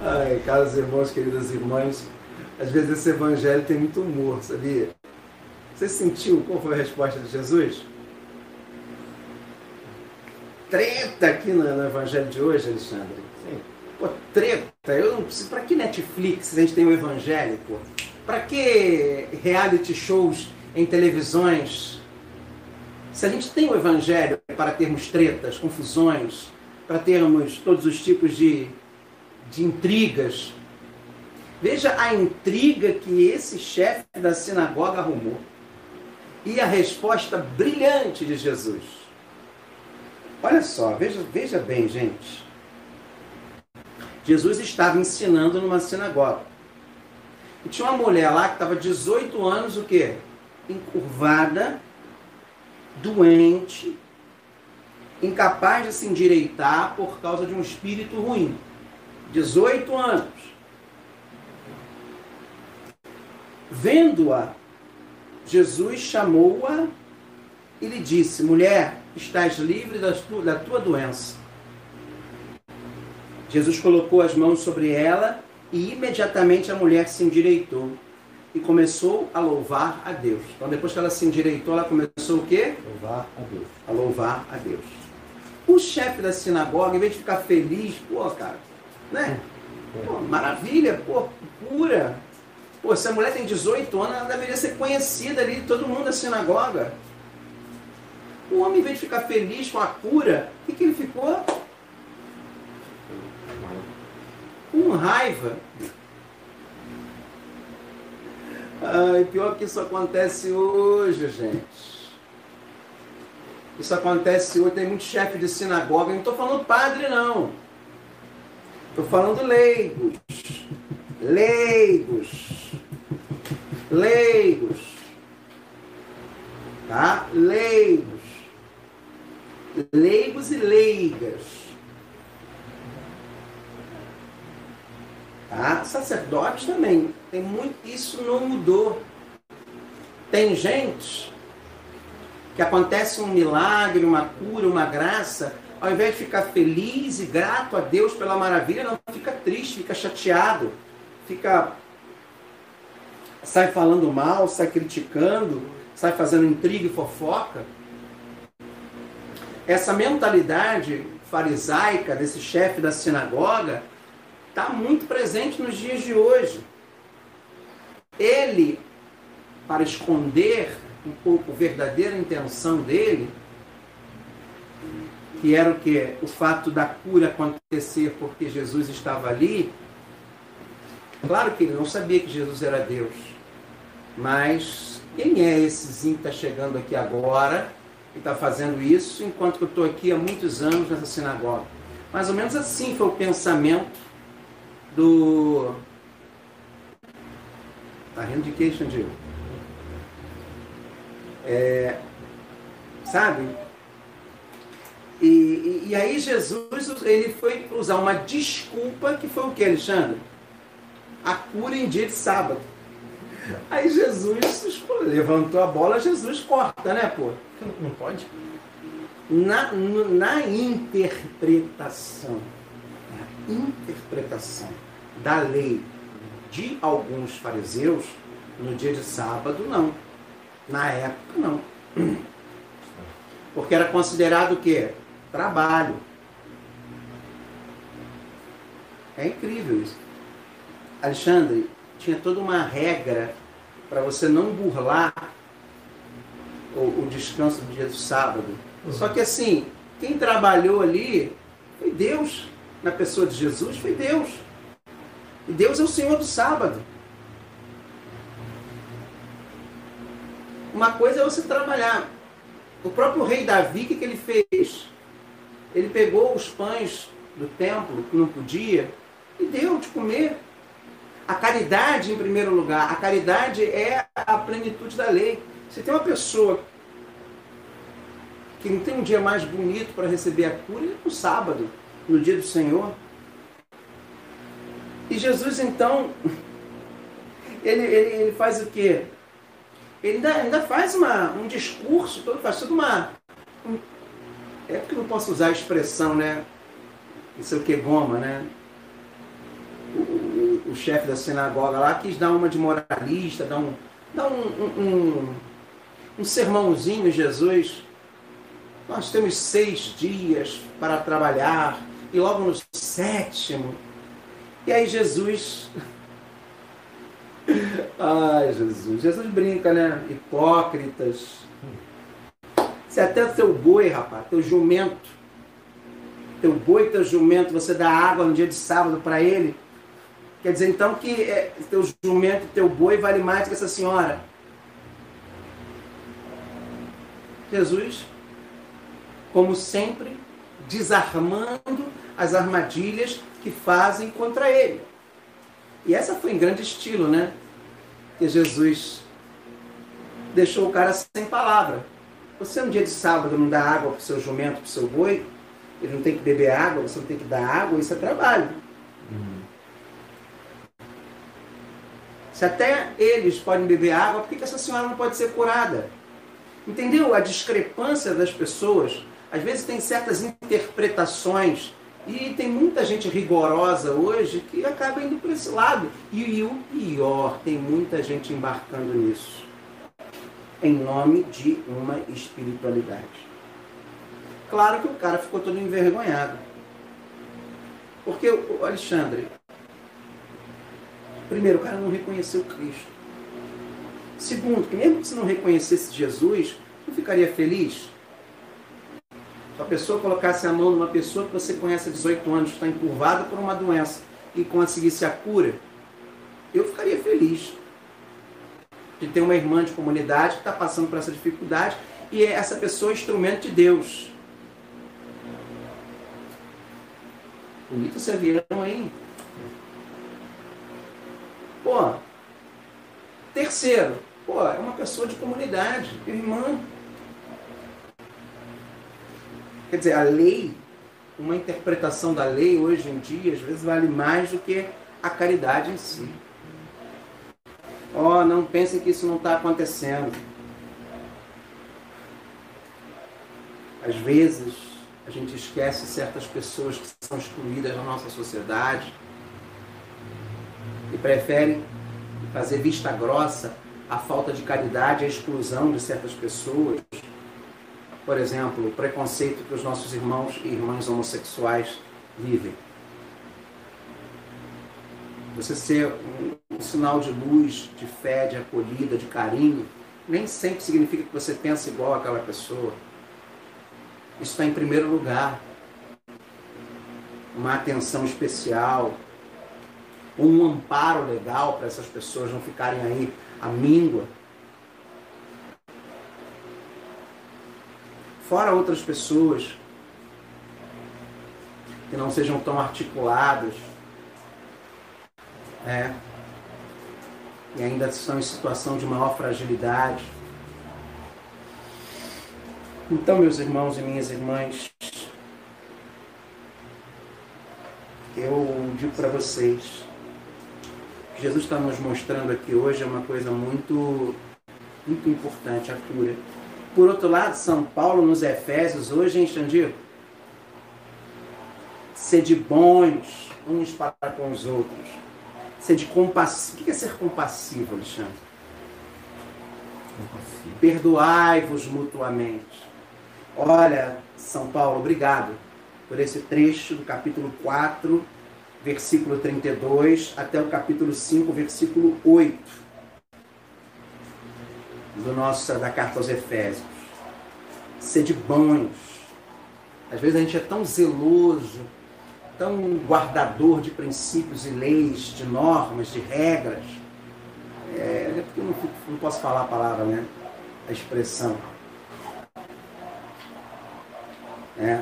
Ai, caros irmãos, queridas irmãs, às vezes esse evangelho tem muito humor, sabia? Você sentiu qual foi a resposta de Jesus? Treta aqui no, no evangelho de hoje, Alexandre. Sim. Pô, treta. Eu não preciso. Pra que Netflix a gente tem o evangelho, pô? Pra que reality shows em televisões? Se a gente tem o evangelho para termos tretas, confusões, para termos todos os tipos de, de intrigas, veja a intriga que esse chefe da sinagoga arrumou e a resposta brilhante de Jesus. Olha só, veja, veja bem, gente. Jesus estava ensinando numa sinagoga. E tinha uma mulher lá que estava 18 anos, o quê? Encurvada, doente, incapaz de se endireitar por causa de um espírito ruim. 18 anos. Vendo-a Jesus chamou-a e lhe disse: Mulher, estás livre da tua, da tua doença. Jesus colocou as mãos sobre ela e imediatamente a mulher se endireitou e começou a louvar a Deus. Então, depois que ela se endireitou, ela começou o quê? Louvar a Deus. A louvar a Deus. O chefe da sinagoga, em vez de ficar feliz, pô, cara, né? Pô, maravilha, pô, cura, Pô, se a mulher tem 18 anos, ela deveria ser conhecida ali todo mundo da sinagoga. O homem, em vez de ficar feliz com a cura, o que, que ele ficou? Com raiva. Ai, pior que isso acontece hoje, gente. Isso acontece hoje, tem muito chefe de sinagoga. Não estou falando padre, não. Estou falando leigos. Leigos leigos, tá? Leigos, leigos e leigas, tá? Sacerdotes também, tem muito, isso não mudou. Tem gente que acontece um milagre, uma cura, uma graça, ao invés de ficar feliz e grato a Deus pela maravilha, não fica triste, fica chateado, fica sai falando mal, sai criticando, sai fazendo intriga e fofoca. Essa mentalidade farisaica desse chefe da sinagoga está muito presente nos dias de hoje. Ele, para esconder um pouco a verdadeira intenção dele, que era o que? O fato da cura acontecer porque Jesus estava ali. Claro que ele não sabia que Jesus era Deus. Mas quem é essezinho que está chegando aqui agora e está fazendo isso, enquanto eu estou aqui há muitos anos nessa sinagoga? Mais ou menos assim foi o pensamento do. Está rindo de que, Xandil? É... Sabe? E, e, e, aí Jesus ele foi usar uma desculpa que foi o que, Alexandre? A cura em dia de sábado. Aí Jesus levantou a bola, Jesus corta, né, pô? Não pode? Na, na interpretação, na interpretação da lei de alguns fariseus, no dia de sábado, não. Na época, não. Porque era considerado o quê? Trabalho. É incrível isso. Alexandre, tinha toda uma regra para você não burlar o, o, descanso do dia do sábado. Uhum. Só que assim, quem trabalhou ali foi Deus. Na pessoa de Jesus foi Deus. E Deus é o Senhor do sábado. Uma coisa é você trabalhar. O próprio rei Davi, o que, que ele fez? Ele pegou os pães do templo, que não podia, e deu de comer a caridade, em primeiro lugar, a caridade é a plenitude da lei. Se tem uma pessoa que não tem um dia mais bonito para receber a cura, é no sábado, no dia do Senhor. E Jesus, então, ele, ele, ele faz o quê? Ele ainda, ainda faz uma, um discurso, todo, faz toda uma. Um, é porque não posso usar a expressão, né? Isso é o que goma, né? O, o, o chefe da sinagoga lá quis dar uma de moralista, dar um, dar um, um, um sermãozinho, Jesus. Nós temos seis dias para trabalhar e logo no sétimo. E aí Jesus. Ai, Jesus. Jesus brinca, né? Hipócritas. Se até o teu boi, rapaz, teu jumento, teu boi, teu jumento, você dá água no dia de sábado para ele. Quer dizer então que é, teu jumento, teu boi vale mais que essa senhora. Jesus, como sempre, desarmando as armadilhas que fazem contra ele. E essa foi em grande estilo, né? Que Jesus deixou o cara sem palavra. Você um dia de sábado não dá água para o seu jumento, para o seu boi, ele não tem que beber água, você não tem que dar água, isso é trabalho. Uhum. Se até eles podem beber água, por que essa senhora não pode ser curada? Entendeu a discrepância das pessoas? Às vezes tem certas interpretações e tem muita gente rigorosa hoje que acaba indo para esse lado. E, e o pior, tem muita gente embarcando nisso. Em nome de uma espiritualidade. Claro que o cara ficou todo envergonhado. Porque Alexandre, primeiro, o cara não reconheceu Cristo. Segundo, que mesmo que você não reconhecesse Jesus, não ficaria feliz? Se a pessoa colocasse a mão numa pessoa que você conhece há 18 anos, está encurvada por uma doença, e conseguisse a cura, eu ficaria feliz de ter uma irmã de comunidade que está passando por essa dificuldade e é essa pessoa é instrumento de Deus. Bonito esse avião, hein? Pô, terceiro, pô, é uma pessoa de comunidade, irmã. Quer dizer, a lei, uma interpretação da lei hoje em dia, às vezes vale mais do que a caridade em si. Oh, não pensem que isso não está acontecendo. Às vezes, a gente esquece certas pessoas que são excluídas da nossa sociedade e prefere fazer vista grossa a falta de caridade a exclusão de certas pessoas por exemplo, o preconceito que os nossos irmãos e irmãs homossexuais vivem. Você ser um, um sinal de luz, de fé, de acolhida, de carinho, nem sempre significa que você pensa igual àquela pessoa. Isso está em primeiro lugar. Uma atenção especial, um amparo legal para essas pessoas não ficarem aí à míngua fora outras pessoas que não sejam tão articuladas, é, e ainda estão em situação de maior fragilidade. Então, meus irmãos e minhas irmãs, eu digo para vocês, que Jesus está nos mostrando aqui hoje é uma coisa muito, muito importante, a cura. Por outro lado, São Paulo nos Efésios, hoje, hein, Xandir? Sede bons uns para com os outros. Sede compassivo. O que é ser compassivo, Alexandre? Perdoai-vos mutuamente. Olha, São Paulo, obrigado por esse trecho do capítulo 4, versículo 32, até o capítulo 5, versículo 8 do nosso, da carta aos Efésios. Sede bons. Às vezes a gente é tão zeloso, tão guardador de princípios e leis, de normas, de regras. É, é porque eu não, não posso falar a palavra, né? A expressão. É.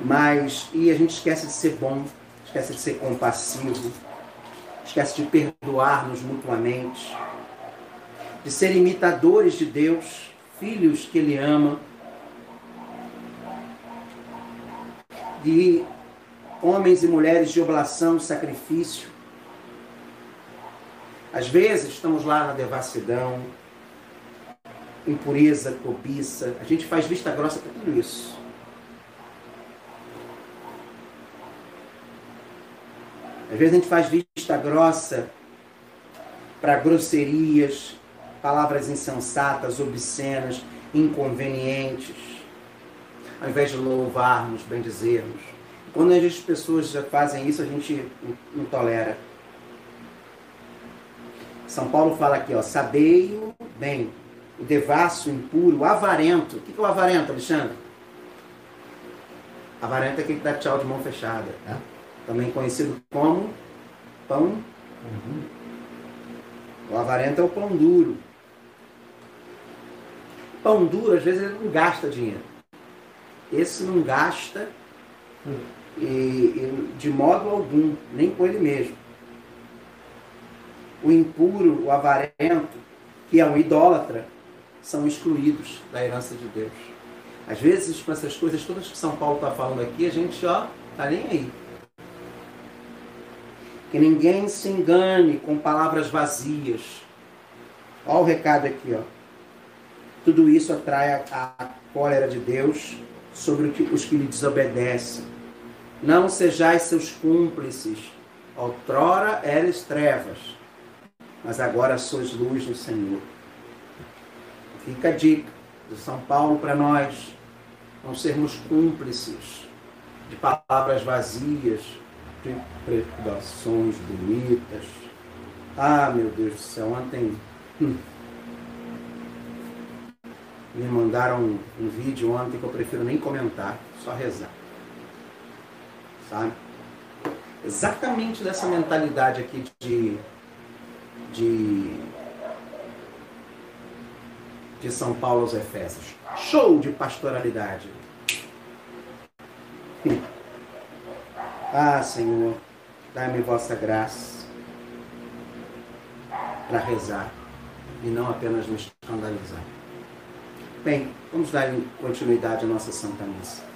Mas, e a gente esquece de ser bom, esquece de ser compassivo, esquece de perdoar-nos mutuamente de ser imitadores de Deus, filhos que Ele ama, de homens e mulheres de oblação, sacrifício. Às vezes estamos lá na devassidão, impureza, cobiça. A gente faz vista grossa para tudo isso. Às vezes a gente faz vista grossa para grosserias, palavras insensatas, obscenas, inconvenientes, ao invés de louvarmos, bendizermos. Quando as pessoas já fazem isso, a gente não tolera. São Paulo fala aqui, ó, sabei-o bem, o devasso, o impuro, o avarento. O que é o avarento, Alexandre? Avarento é aquele que dá tchau de mão fechada. Né? Também conhecido como pão. Uhum. O avarento é o pão duro. Pão duro, às vezes, ele não gasta dinheiro. Esse não gasta e, e, de modo algum, nem com ele mesmo. O impuro, o avarento, que é um idólatra, são excluídos da herança de Deus. Às vezes, com essas coisas todas que São Paulo está falando aqui, a gente, ó, tá nem aí. Que ninguém se engane com palavras vazias. Olha o recado aqui, ó. Tudo isso atrai a, a cólera de Deus sobre os que lhe desobedecem. Não sejais seus cúmplices. Outrora eres trevas, mas agora sois luz do Senhor. Fica a dica de São Paulo para nós não sermos cúmplices de palavras vazias, de preocupações bonitas. Ah, meu Deus do céu, ontem hum, me mandaram um, um vídeo ontem que eu prefiro nem comentar, só rezar. Sabe? Exatamente dessa mentalidade aqui de, de, de São Paulo aos Efésios. Show de pastoralidade. Ah, Senhor, dá-me vossa graça para rezar e não apenas me escandalizar. Bem, vamos dar continuidade à nossa Santa Missa.